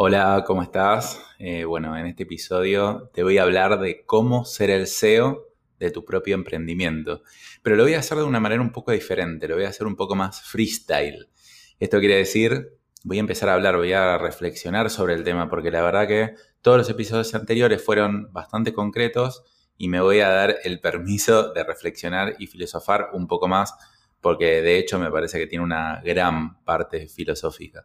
Hola, ¿cómo estás? Eh, bueno, en este episodio te voy a hablar de cómo ser el CEO de tu propio emprendimiento. Pero lo voy a hacer de una manera un poco diferente, lo voy a hacer un poco más freestyle. Esto quiere decir, voy a empezar a hablar, voy a reflexionar sobre el tema, porque la verdad que todos los episodios anteriores fueron bastante concretos y me voy a dar el permiso de reflexionar y filosofar un poco más, porque de hecho me parece que tiene una gran parte filosófica.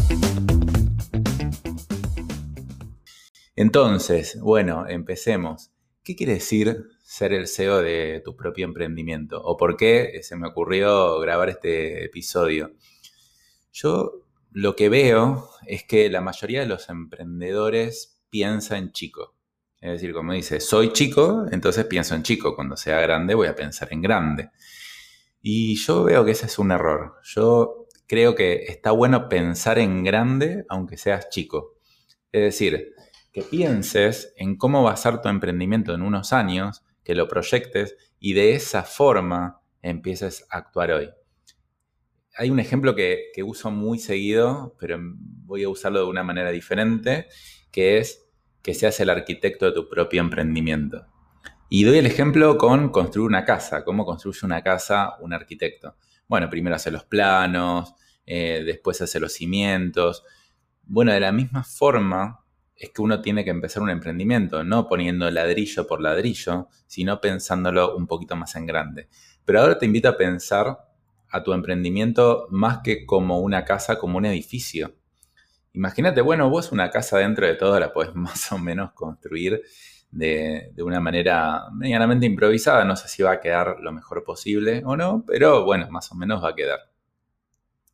Entonces, bueno, empecemos. ¿Qué quiere decir ser el CEO de tu propio emprendimiento? ¿O por qué se me ocurrió grabar este episodio? Yo lo que veo es que la mayoría de los emprendedores piensa en chico. Es decir, como dice, soy chico, entonces pienso en chico. Cuando sea grande voy a pensar en grande. Y yo veo que ese es un error. Yo creo que está bueno pensar en grande aunque seas chico. Es decir, que pienses en cómo va a ser tu emprendimiento en unos años, que lo proyectes y de esa forma empieces a actuar hoy. Hay un ejemplo que, uso muy seguido, pero voy a usarlo de una manera diferente, que es que seas el arquitecto de tu propio emprendimiento. Y doy el ejemplo con construir una casa, cómo construye una casa un arquitecto. Bueno, primero hace los planos, eh, después hace los cimientos. Bueno, de la misma forma es que uno tiene que empezar un emprendimiento, no poniendo ladrillo por ladrillo, sino pensándolo un poquito más en grande. Pero ahora te invito a pensar a tu emprendimiento más que como una casa, como un edificio. Imagínate, bueno, vos una casa dentro de todo la podés más o menos construir de, de, una manera medianamente improvisada. No sé si va a quedar lo mejor posible o no, pero bueno, más o menos va a quedar.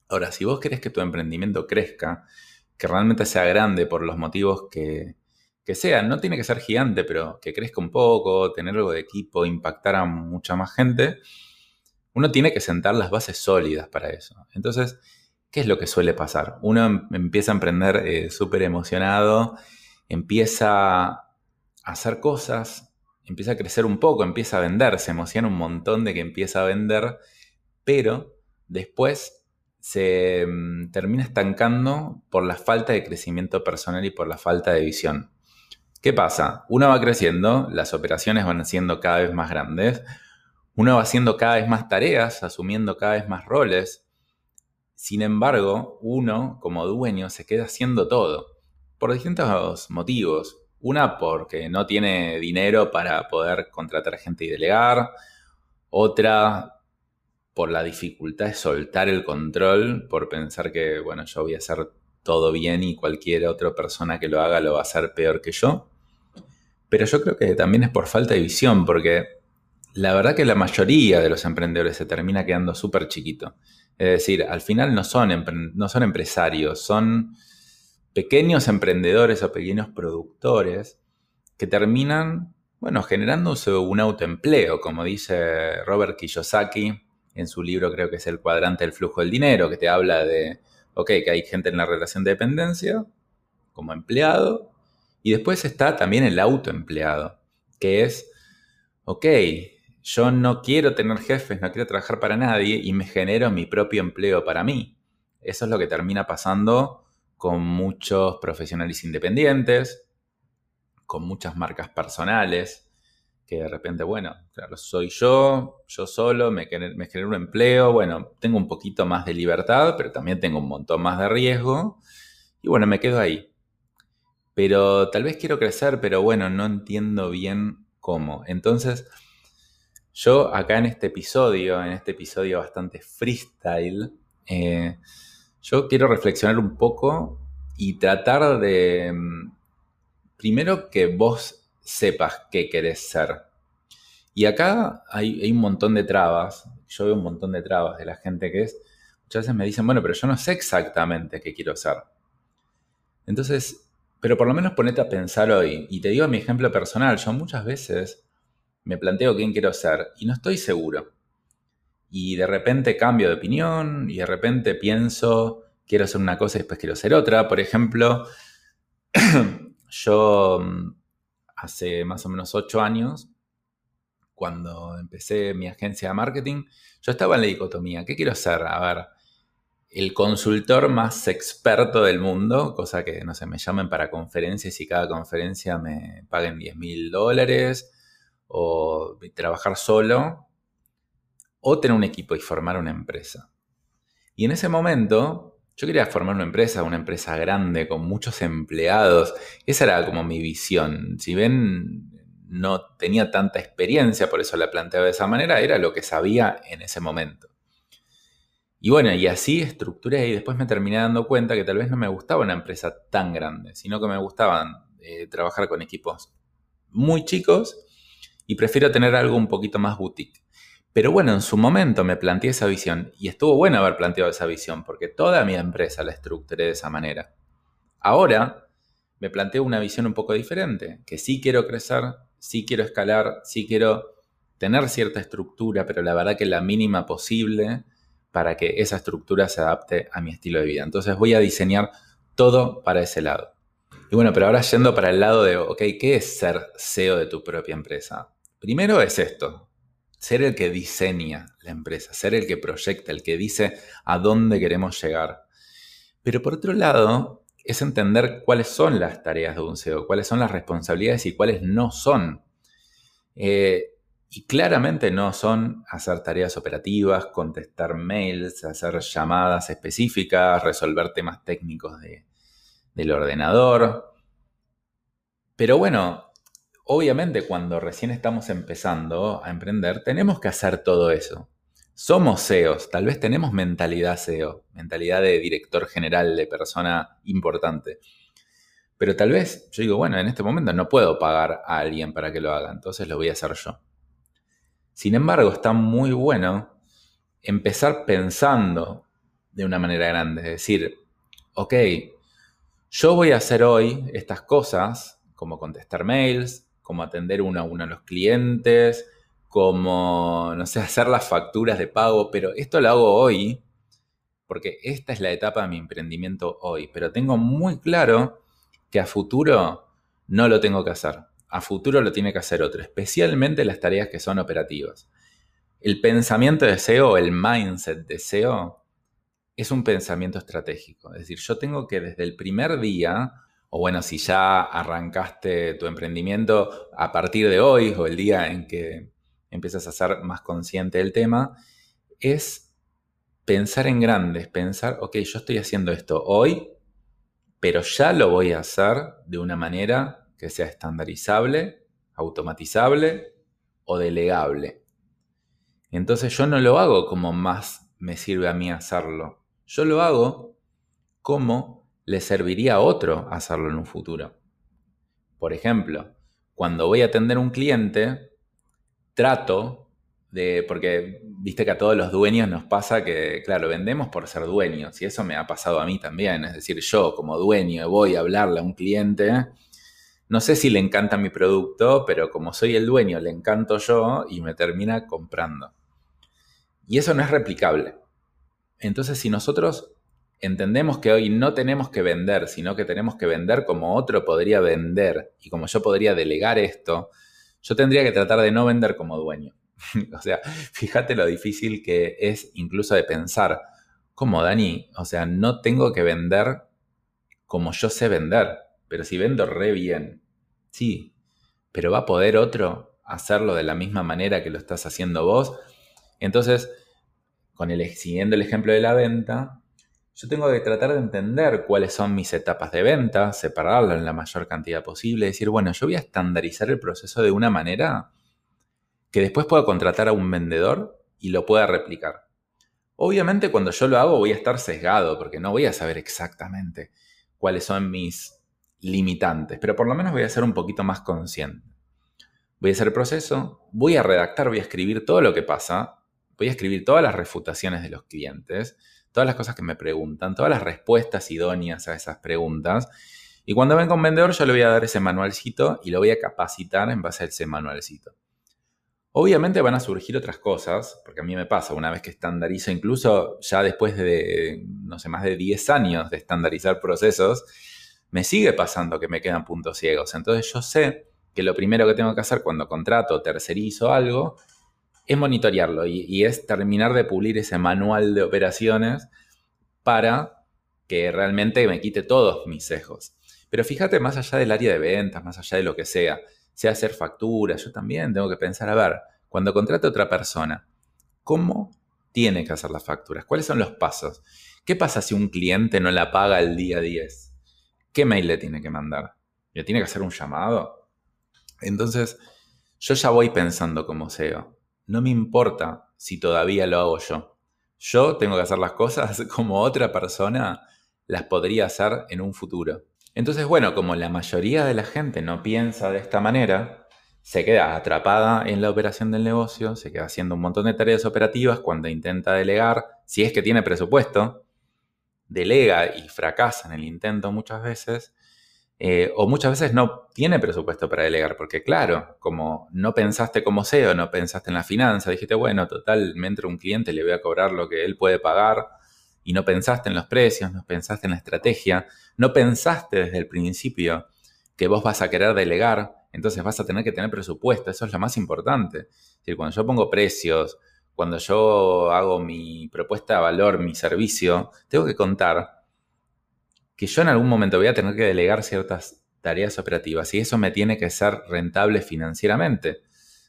Ahora, si vos querés que tu emprendimiento crezca, que realmente sea grande por los motivos que, que sean. No tiene que ser gigante, pero que crezca un poco, tener algo de equipo, impactar a mucha más gente. Uno tiene que sentar las bases sólidas para eso. Entonces, ¿qué es lo que suele pasar? Uno em, empieza a emprender eh, súper emocionado, empieza a hacer cosas, empieza a crecer un poco, empieza a vender, se emociona un montón de que empieza a vender, pero después se mm, termina estancando por la falta de crecimiento personal y por la falta de visión. ¿Qué pasa? Uno va creciendo, las operaciones van siendo cada vez más grandes, uno va haciendo cada vez más tareas, asumiendo cada vez más roles. Sin embargo, uno como dueño se queda haciendo todo, por distintos motivos. Una porque no tiene dinero para poder contratar gente y delegar, otra por la dificultad de soltar el control, por pensar que, bueno, yo voy a hacer todo bien y cualquier otra persona que lo haga lo va a hacer peor que yo. Pero yo creo que también es por falta de visión, porque la verdad que la mayoría de los emprendedores se termina quedando súper chiquito. Es decir, al final no son, no son empresarios, son pequeños emprendedores o pequeños productores que terminan, bueno, generándose un autoempleo, como dice Robert Kiyosaki, en su libro creo que es el cuadrante del flujo del dinero, que te habla de, ok, que hay gente en la relación de dependencia como empleado, y después está también el autoempleado, que es, ok, yo no quiero tener jefes, no quiero trabajar para nadie y me genero mi propio empleo para mí. Eso es lo que termina pasando con muchos profesionales independientes, con muchas marcas personales, que de repente, bueno, claro, soy yo, yo solo, me, me un empleo, bueno, tengo un poquito más de libertad, pero también tengo un montón más de riesgo, y bueno, me quedo ahí. Pero tal vez quiero crecer, pero bueno, no entiendo bien cómo. Entonces, yo acá en este episodio, en este episodio bastante freestyle, eh, yo quiero reflexionar un poco y tratar de, mm, primero que vos sepas qué querés ser. Y acá hay, un montón de trabas, yo veo un montón de trabas de la gente que es, muchas veces me dicen, bueno, pero yo no sé exactamente qué quiero ser. Entonces, pero por lo menos ponete a pensar hoy. Y te digo mi ejemplo personal, yo muchas veces me planteo quién quiero ser y no estoy seguro. Y de repente cambio de opinión y de repente pienso, quiero hacer una cosa y después quiero hacer otra. Por ejemplo, yo mm, hace más o menos ocho años, cuando empecé mi agencia de marketing, yo estaba en la dicotomía. ¿Qué quiero ser? A ver, el consultor más experto del mundo, cosa que, no sé, me llamen para conferencias y cada conferencia me paguen 10 mil dólares, o trabajar solo, o tener un equipo y formar una empresa. Y en ese momento, yo quería formar una empresa, una empresa grande, con muchos empleados. Esa era como mi visión. Si ven, no tenía tanta experiencia, por eso la planteaba de esa manera, era lo que sabía en ese momento. Y bueno, y así estructuré y después me terminé dando cuenta que tal vez no me gustaba una empresa tan grande, sino que me gustaban eh, trabajar con equipos muy chicos y prefiero tener algo un poquito más boutique. Pero bueno, en su momento me planteé esa visión y estuvo bueno haber planteado esa visión porque toda mi empresa la estructuré de esa manera. Ahora me planteo una visión un poco diferente, que sí quiero crecer, sí quiero escalar, sí quiero tener cierta estructura, pero la verdad que la mínima posible para que esa estructura se adapte a mi estilo de vida. Entonces voy a diseñar todo para ese lado. Y bueno, pero ahora yendo para el lado de, ok, ¿qué es ser CEO de tu propia empresa? Primero es esto, ser el que diseña la empresa, ser el que proyecta, el que dice a dónde queremos llegar. Pero por otro lado, es entender cuáles son las tareas de un CEO, cuáles son las responsabilidades y cuáles no son. Eh, y claramente no son hacer tareas operativas, contestar mails, hacer llamadas específicas, resolver temas técnicos del ordenador. Pero bueno, obviamente cuando recién estamos empezando a emprender, tenemos que hacer todo eso. Somos CEOs, tal vez tenemos mentalidad CEO, mentalidad de director general, de persona importante. Pero tal vez yo digo, bueno, en este momento no puedo pagar a alguien para que lo haga, entonces lo voy a hacer yo. Sin embargo, está muy bueno empezar pensando de una manera grande, es decir, ok, yo voy a hacer hoy estas cosas, como contestar mails, como atender uno a uno a los clientes, como, no sé, hacer las facturas de pago, pero esto lo hago hoy porque esta es la etapa de mi emprendimiento hoy, pero tengo muy claro que a futuro no lo tengo que hacer a futuro lo tiene que hacer otro, especialmente las tareas que son operativas. El pensamiento de SEO, el mindset de SEO, es un pensamiento estratégico. Es decir, yo tengo que desde el primer día, o bueno, si ya arrancaste tu emprendimiento a partir de hoy o el día en que empiezas a ser más consciente del tema, es pensar en grandes, pensar, ok, yo estoy haciendo esto hoy, pero ya lo voy a hacer de una manera que sea estandarizable, automatizable o delegable. Entonces yo no lo hago como más me sirve a mí hacerlo. Yo lo hago como le serviría a otro hacerlo en un futuro. Por ejemplo, cuando voy a atender un cliente, trato de, porque viste que a todos los dueños nos pasa que, claro, vendemos por ser dueños, y eso me ha pasado a mí también. Es decir, yo como dueño voy a hablarle a un cliente no sé si le encanta mi producto, pero como soy el dueño, le encanto yo y me termina comprando. Y eso no es replicable. Entonces, si nosotros entendemos que hoy no tenemos que vender, sino que tenemos que vender como otro podría vender y como yo podría delegar esto, yo tendría que tratar de no vender como dueño. o sea, fíjate lo difícil que es incluso de pensar, como Dani, o sea, no tengo que vender como yo sé vender pero si vendo re bien, sí, pero va a poder otro hacerlo de la misma manera que lo estás haciendo vos. Entonces, con el, siguiendo el ejemplo de la venta, yo tengo que tratar de entender cuáles son mis etapas de venta, separarlo en la mayor cantidad posible, decir, bueno, yo voy a estandarizar el proceso de una manera que después pueda contratar a un vendedor y lo pueda replicar. Obviamente cuando yo lo hago voy a estar sesgado porque no voy a saber exactamente cuáles son mis limitantes, pero por lo menos voy a ser un poquito más consciente. Voy a hacer el proceso, voy a redactar, voy a escribir todo lo que pasa, voy a escribir todas las refutaciones de los clientes, todas las cosas que me preguntan, todas las respuestas idóneas a esas preguntas, Y cuando venga un vendedor, yo le voy a dar ese manualcito y lo voy a capacitar en base a ese manualcito. Obviamente van a surgir otras cosas, porque a mí me pasa, una vez que estandarizo, incluso ya después de, no sé, más de 10 años de estandarizar procesos, me sigue pasando que me quedan puntos ciegos. Entonces yo sé que lo primero que tengo que hacer cuando contrato tercerizo algo es monitorearlo y, es terminar de pulir ese manual de operaciones para que realmente me quite todos mis sesgos. Pero fíjate, más allá del área de ventas, más allá de lo que sea, sea hacer facturas, yo también tengo que pensar, a ver, cuando contrate a otra persona, ¿cómo tiene que hacer las facturas? ¿Cuáles son los pasos? ¿Qué pasa si un cliente no la paga el día 10? ¿Qué mail le tiene que mandar? ¿Le tiene que hacer un llamado? Entonces, yo ya voy pensando como SEO. No me importa si todavía lo hago yo. Yo tengo que hacer las cosas como otra persona las podría hacer en un futuro. Entonces, bueno, como la mayoría de la gente no piensa de esta manera, se queda atrapada en la operación del negocio, se queda haciendo un montón de tareas operativas cuando intenta delegar, si es que tiene presupuesto, delega y fracasa en el intento muchas veces, eh, o muchas veces no tiene presupuesto para delegar, porque claro, como no pensaste como SEO, no pensaste en la finanza, dijiste, bueno, total, me entra un cliente, le voy a cobrar lo que él puede pagar, y no pensaste en los precios, no pensaste en la estrategia, no pensaste desde el principio que vos vas a querer delegar, entonces vas a tener que tener presupuesto, eso es lo más importante. Decir, cuando yo pongo precios, cuando yo hago mi propuesta de valor, mi servicio, tengo que contar que yo en algún momento voy a tener que delegar ciertas tareas operativas y eso me tiene que ser rentable financieramente.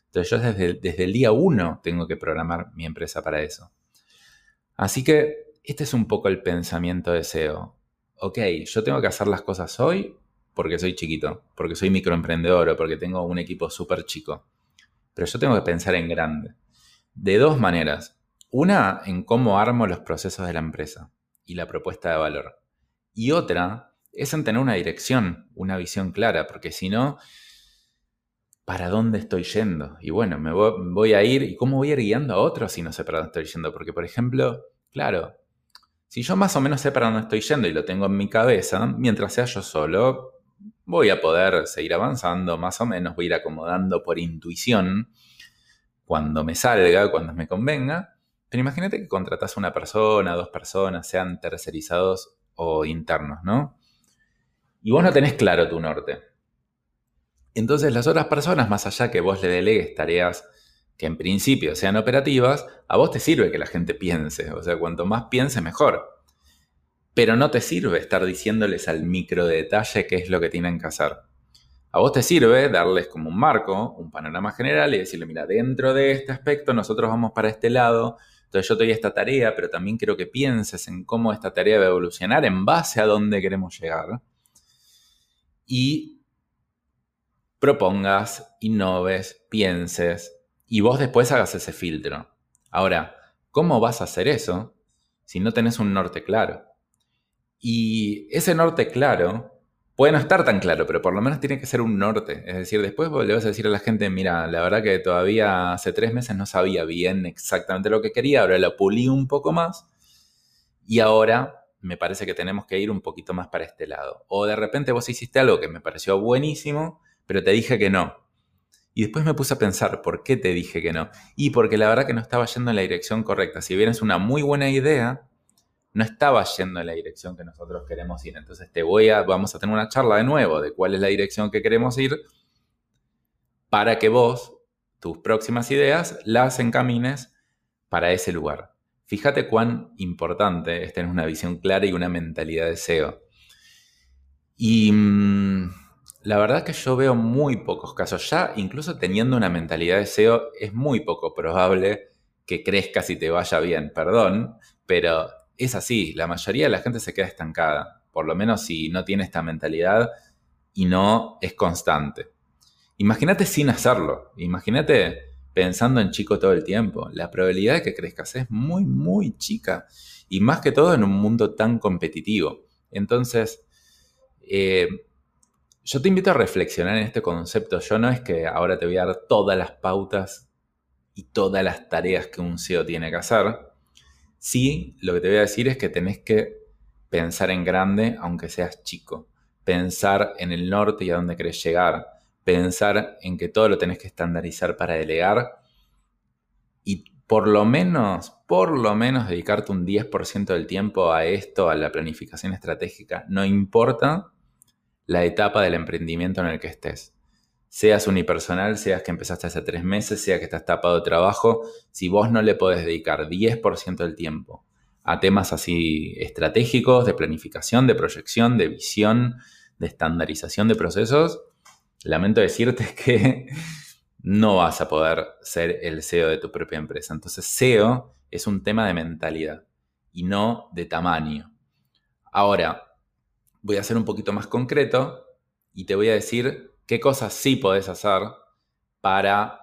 Entonces yo desde, desde el día uno tengo que programar mi empresa para eso. Así que este es un poco el pensamiento de SEO. Ok, yo tengo que hacer las cosas hoy porque soy chiquito, porque soy microemprendedor o porque tengo un equipo súper chico. Pero yo tengo que pensar en grande. De dos maneras. Una, en cómo armo los procesos de la empresa y la propuesta de valor. Y otra es en tener una dirección, una visión clara, porque si no, ¿para dónde estoy yendo? Y bueno, me voy, a ir, ¿y cómo voy a ir guiando a otros si no sé para dónde estoy yendo? Porque, por ejemplo, claro, si yo más o menos sé para dónde estoy yendo y lo tengo en mi cabeza, mientras sea yo solo, voy a poder seguir avanzando, más o menos voy a ir acomodando por intuición cuando me salga, cuando me convenga. Pero imagínate que contratas a una persona, dos personas, sean tercerizados o internos, ¿no? Y vos no tenés claro tu norte. Entonces las otras personas, más allá que vos le delegues tareas que en principio sean operativas, a vos te sirve que la gente piense. O sea, cuanto más piense, mejor. Pero no te sirve estar diciéndoles al micro detalle qué es lo que tienen que hacer. A vos te sirve darles como un marco, un panorama general y decirle, mira, dentro de este aspecto nosotros vamos para este lado, entonces yo te doy esta tarea, pero también quiero que pienses en cómo esta tarea va a evolucionar en base a dónde queremos llegar. Y propongas, innoves, pienses, y vos después hagas ese filtro. Ahora, ¿cómo vas a hacer eso si no tenés un norte claro? Y ese norte claro puede no estar tan claro, pero por lo menos tiene que ser un norte. Es decir, después le vas a decir a la gente, mira, la verdad que todavía hace tres meses no sabía bien exactamente lo que quería, ahora lo pulí un poco más y ahora me parece que tenemos que ir un poquito más para este lado. O de repente vos hiciste algo que me pareció buenísimo, pero te dije que no. Y después me puse a pensar, ¿por qué te dije que no? Y porque la verdad que no estaba yendo en la dirección correcta. Si bien es una muy buena idea, no estaba yendo en la dirección que nosotros queremos ir. Entonces te voy a, vamos a tener una charla de nuevo de cuál es la dirección que queremos ir para que vos, tus próximas ideas, las encamines para ese lugar. Fíjate cuán importante es tener una visión clara y una mentalidad de SEO. Y mm, la verdad que yo veo muy pocos casos. Ya, incluso teniendo una mentalidad de SEO, es muy poco probable que crezcas y te vaya bien. Perdón, pero es así. La mayoría de la gente se queda estancada. Por lo menos si no tiene esta mentalidad y no es constante. Imagínate sin hacerlo. Imagínate pensando en chico todo el tiempo. La probabilidad de que crezcas es muy, muy chica. Y más que todo en un mundo tan competitivo. Entonces, eh, yo te invito a reflexionar en este concepto. Yo no es que ahora te voy a dar todas las pautas y todas las tareas que un CEO tiene que hacer. Sí, lo que te voy a decir es que tenés que pensar en grande aunque seas chico. pensar en el norte y a dónde querés llegar, pensar en que todo lo tenés que estandarizar para delegar y por lo menos, por lo menos dedicarte un 10% del tiempo a esto, a la planificación estratégica, no importa la etapa del emprendimiento en el que estés. Seas unipersonal, seas que empezaste hace tres meses, sea que estás tapado de trabajo, si vos no le podés dedicar 10% del tiempo a temas así estratégicos, de planificación, de proyección, de visión, de estandarización de procesos, lamento decirte que no vas a poder ser el CEO de tu propia empresa. Entonces, CEO es un tema de mentalidad y no de tamaño. Ahora, voy a ser un poquito más concreto y te voy a decir qué cosas sí podés hacer para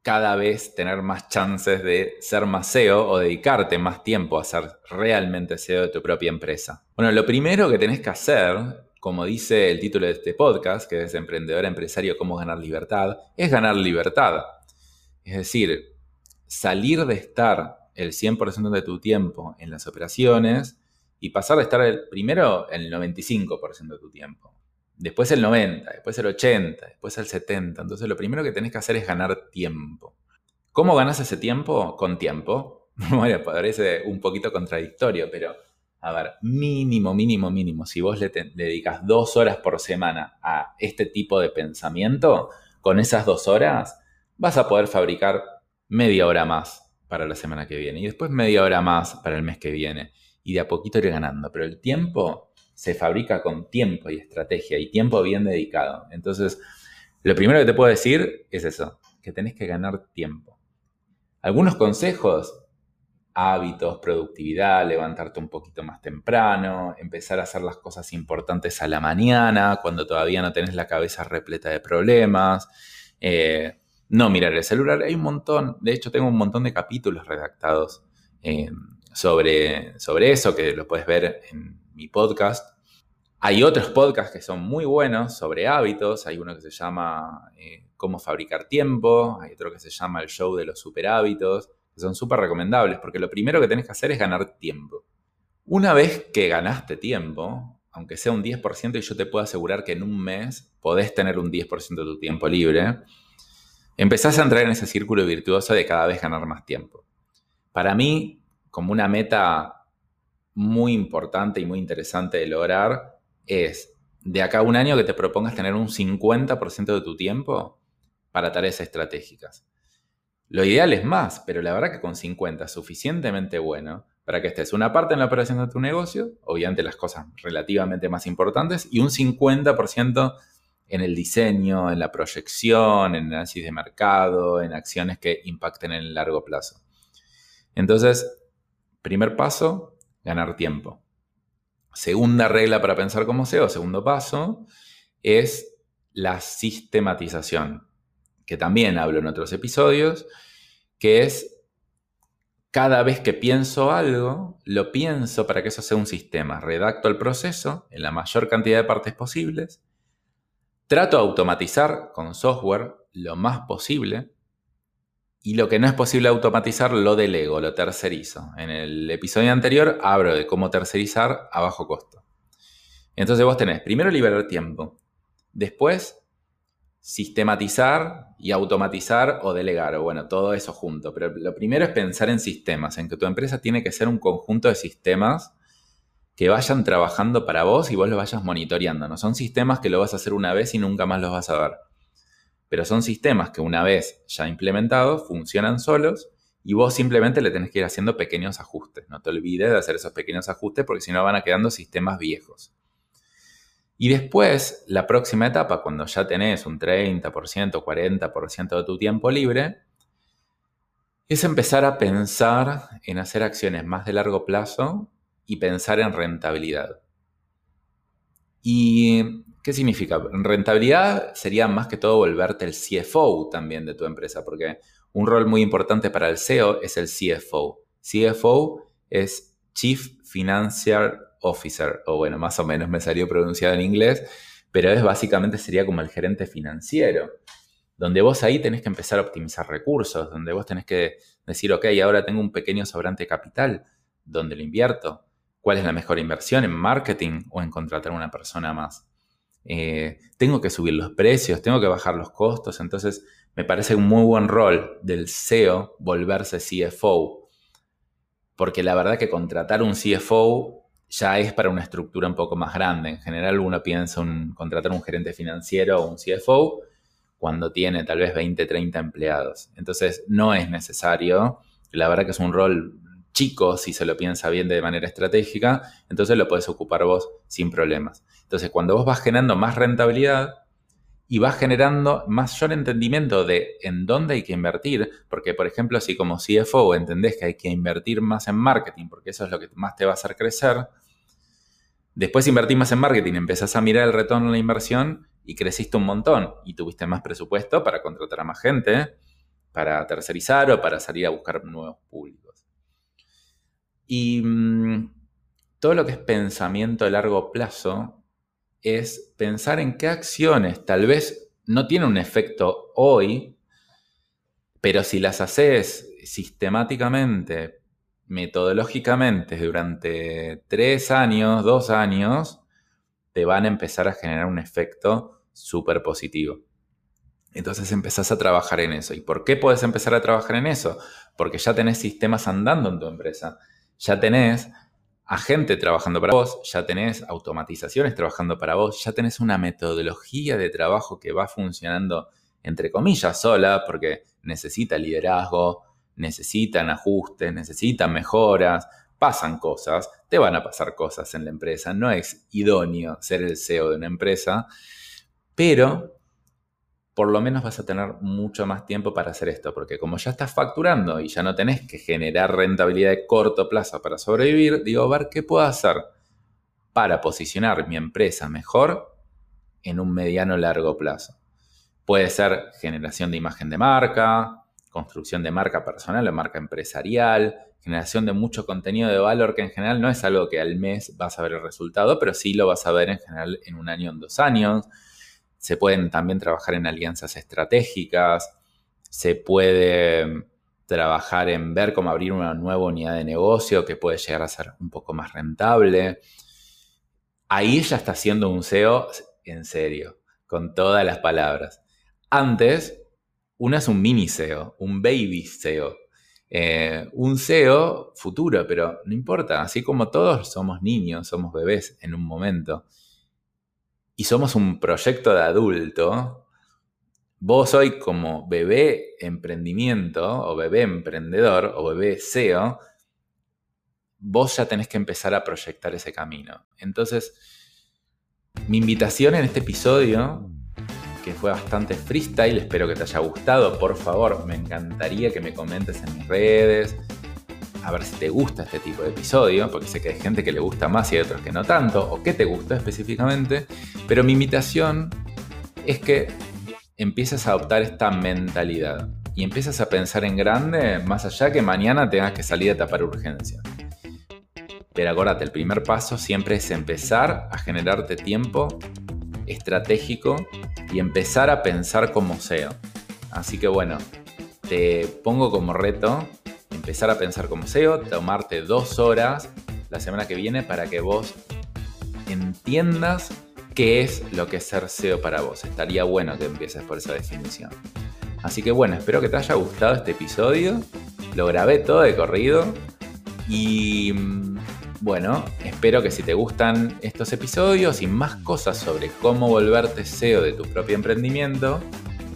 cada vez tener más chances de ser más CEO o dedicarte más tiempo a ser realmente CEO de tu propia empresa. Bueno, lo primero que tenés que hacer como dice el título de este podcast, que es Emprendedor Empresario, cómo ganar libertad, es ganar libertad. Es decir, salir de estar el 100% de tu tiempo en las operaciones y pasar de estar el, primero el 95% de tu tiempo, después el 90%, después el 80%, después el 70%. Entonces lo primero que tenés que hacer es ganar tiempo. ¿Cómo ganas ese tiempo? Con tiempo. Bueno, parece un poquito contradictorio, pero a ver, mínimo, mínimo, mínimo, si vos le, dedicas dos horas por semana a este tipo de pensamiento, con esas dos horas vas a poder fabricar media hora más para la semana que viene y después media hora más para el mes que viene y de a poquito ir ganando. Pero el tiempo se fabrica con tiempo y estrategia y tiempo bien dedicado. Entonces, lo primero que te puedo decir es eso, que tenés que ganar tiempo. Algunos consejos hábitos, productividad, levantarte un poquito más temprano, empezar a hacer las cosas importantes a la mañana, cuando todavía no tenés la cabeza repleta de problemas, eh, no mirar el celular. Hay un montón, de hecho tengo un montón de capítulos redactados eh, sobre, sobre eso, que lo puedes ver en mi podcast. Hay otros podcasts que son muy buenos sobre hábitos. Hay uno que se llama eh, Cómo fabricar tiempo. Hay otro que se llama El show de los super hábitos que son súper recomendables, porque lo primero que tenés que hacer es ganar tiempo. Una vez que ganaste tiempo, aunque sea un 10%, y yo te puedo asegurar que en un mes podés tener un 10% de tu tiempo libre, empezás a entrar en ese círculo virtuoso de cada vez ganar más tiempo. Para mí, como una meta muy importante y muy interesante de lograr, es de acá a un año que te propongas tener un 50% de tu tiempo para tareas estratégicas. Lo ideal es más, pero la verdad que con 50 es suficientemente bueno para que estés una parte en la operación de tu negocio, obviamente las cosas relativamente más importantes, y un 50% en el diseño, en la proyección, en análisis de mercado, en acciones que impacten en el largo plazo. Entonces, primer paso, ganar tiempo. Segunda regla para pensar como SEO, segundo paso, es la sistematización que también hablo en otros episodios, que es cada vez que pienso algo, lo pienso para que eso sea un sistema. Redacto el proceso en la mayor cantidad de partes posibles, trato de automatizar con software lo más posible y lo que no es posible automatizar lo delego, lo tercerizo. En el episodio anterior hablo de cómo tercerizar a bajo costo. Entonces vos tenés primero liberar tiempo, después sistematizar y automatizar o delegar, o bueno, todo eso junto. Pero lo primero es pensar en sistemas, en que tu empresa tiene que ser un conjunto de sistemas que vayan trabajando para vos y vos los vayas monitoreando. No son sistemas que lo vas a hacer una vez y nunca más los vas a ver. Pero son sistemas que una vez ya implementados funcionan solos y vos simplemente le tenés que ir haciendo pequeños ajustes. No te olvides de hacer esos pequeños ajustes porque si no van a quedando sistemas viejos. Y después, la próxima etapa, cuando ya tenés un 30%, 40% de tu tiempo libre, es empezar a pensar en hacer acciones más de largo plazo y pensar en rentabilidad. ¿Y qué significa? Rentabilidad sería más que todo volverte el CFO también de tu empresa, porque un rol muy importante para el CEO es el CFO. CFO es Chief Financial Officer, o bueno, más o menos me salió pronunciado en inglés, pero es básicamente sería como el gerente financiero, donde vos ahí tenés que empezar a optimizar recursos, donde vos tenés que decir, ok, ahora tengo un pequeño sobrante capital, ¿dónde lo invierto? ¿Cuál es la mejor inversión en marketing o en contratar a una persona más? Eh, tengo que subir los precios, tengo que bajar los costos, entonces me parece un muy buen rol del CEO volverse CFO, porque la verdad que contratar un CFO ya es para una estructura un poco más grande. En general uno piensa en contratar un gerente financiero o un CFO cuando tiene tal vez 20, 30 empleados. Entonces no es necesario. La verdad que es un rol chico si se lo piensa bien de manera estratégica, entonces lo puedes ocupar vos sin problemas. Entonces cuando vos vas generando más rentabilidad y vas generando mayor entendimiento de en dónde hay que invertir, porque por ejemplo si como CFO entendés que hay que invertir más en marketing, porque eso es lo que más te va a hacer crecer, después invertís más en marketing, empezás a mirar el retorno de la inversión y creciste un montón y tuviste más presupuesto para contratar a más gente, para tercerizar o para salir a buscar nuevos públicos. Y mm, todo lo que es pensamiento a largo plazo es pensar en qué acciones tal vez no tienen un efecto hoy, pero si las haces sistemáticamente, metodológicamente, durante tres años, dos años, te van a empezar a generar un efecto súper positivo. Entonces empezás a trabajar en eso. ¿Y por qué puedes empezar a trabajar en eso? Porque ya tenés sistemas andando en tu empresa. Ya tenés a gente trabajando para vos, ya tenés automatizaciones trabajando para vos, ya tenés una metodología de trabajo que va funcionando entre comillas sola, porque necesita liderazgo, necesitan ajustes, necesitan mejoras, pasan cosas, te van a pasar cosas en la empresa, no es idóneo ser el CEO de una empresa pero por lo menos vas a tener mucho más tiempo para hacer esto, porque como ya estás facturando y ya no tenés que generar rentabilidad de corto plazo para sobrevivir, digo, a ver qué puedo hacer para posicionar mi empresa mejor en un mediano largo plazo. Puede ser generación de imagen de marca, construcción de marca personal o marca empresarial, generación de mucho contenido de valor que en general no es algo que al mes vas a ver el resultado, pero sí lo vas a ver en general en un año, en dos años se pueden también trabajar en alianzas estratégicas, se puede trabajar en ver cómo abrir una nueva unidad de negocio que puede llegar a ser un poco más rentable. Ahí ya está haciendo un SEO en serio, con todas las palabras. Antes, uno es un mini SEO, un baby SEO. Eh, un SEO futuro, pero no importa, así como todos somos niños, somos bebés en un momento y somos un proyecto de adulto, vos hoy como bebé emprendimiento o bebé emprendedor o bebé SEO, vos ya tenés que empezar a proyectar ese camino. Entonces, mi invitación en este episodio, que fue bastante freestyle, espero que te haya gustado, por favor, me encantaría que me comentes en mis redes, a ver si te gusta este tipo de episodio, porque sé que hay gente que le gusta más y hay otros que no tanto, o qué te gusta específicamente, pero mi invitación es que empieces a adoptar esta mentalidad y empiezas a pensar en grande, más allá que mañana tengas que salir a tapar urgencia. Pero acuérdate, el primer paso siempre es empezar a generarte tiempo estratégico y empezar a pensar como SEO. Así que bueno, te pongo como reto empezar a pensar como SEO, tomarte dos horas la semana que viene para que vos entiendas qué es lo que es ser SEO para vos. Estaría bueno que empieces por esa definición. Así que bueno, espero que te haya gustado este episodio. Lo grabé todo de corrido. Y mm, bueno, espero que si te gustan estos episodios y más cosas sobre cómo volverte SEO de tu propio emprendimiento,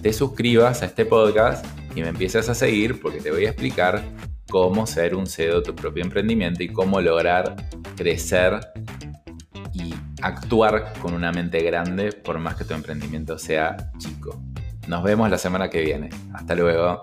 te suscribas a este podcast y me empieces a seguir porque te voy a explicar cómo ser un CEO de tu propio emprendimiento y cómo lograr crecer y actuar con una mente grande por más que tu emprendimiento sea chico. Nos vemos la semana que viene. Hasta luego.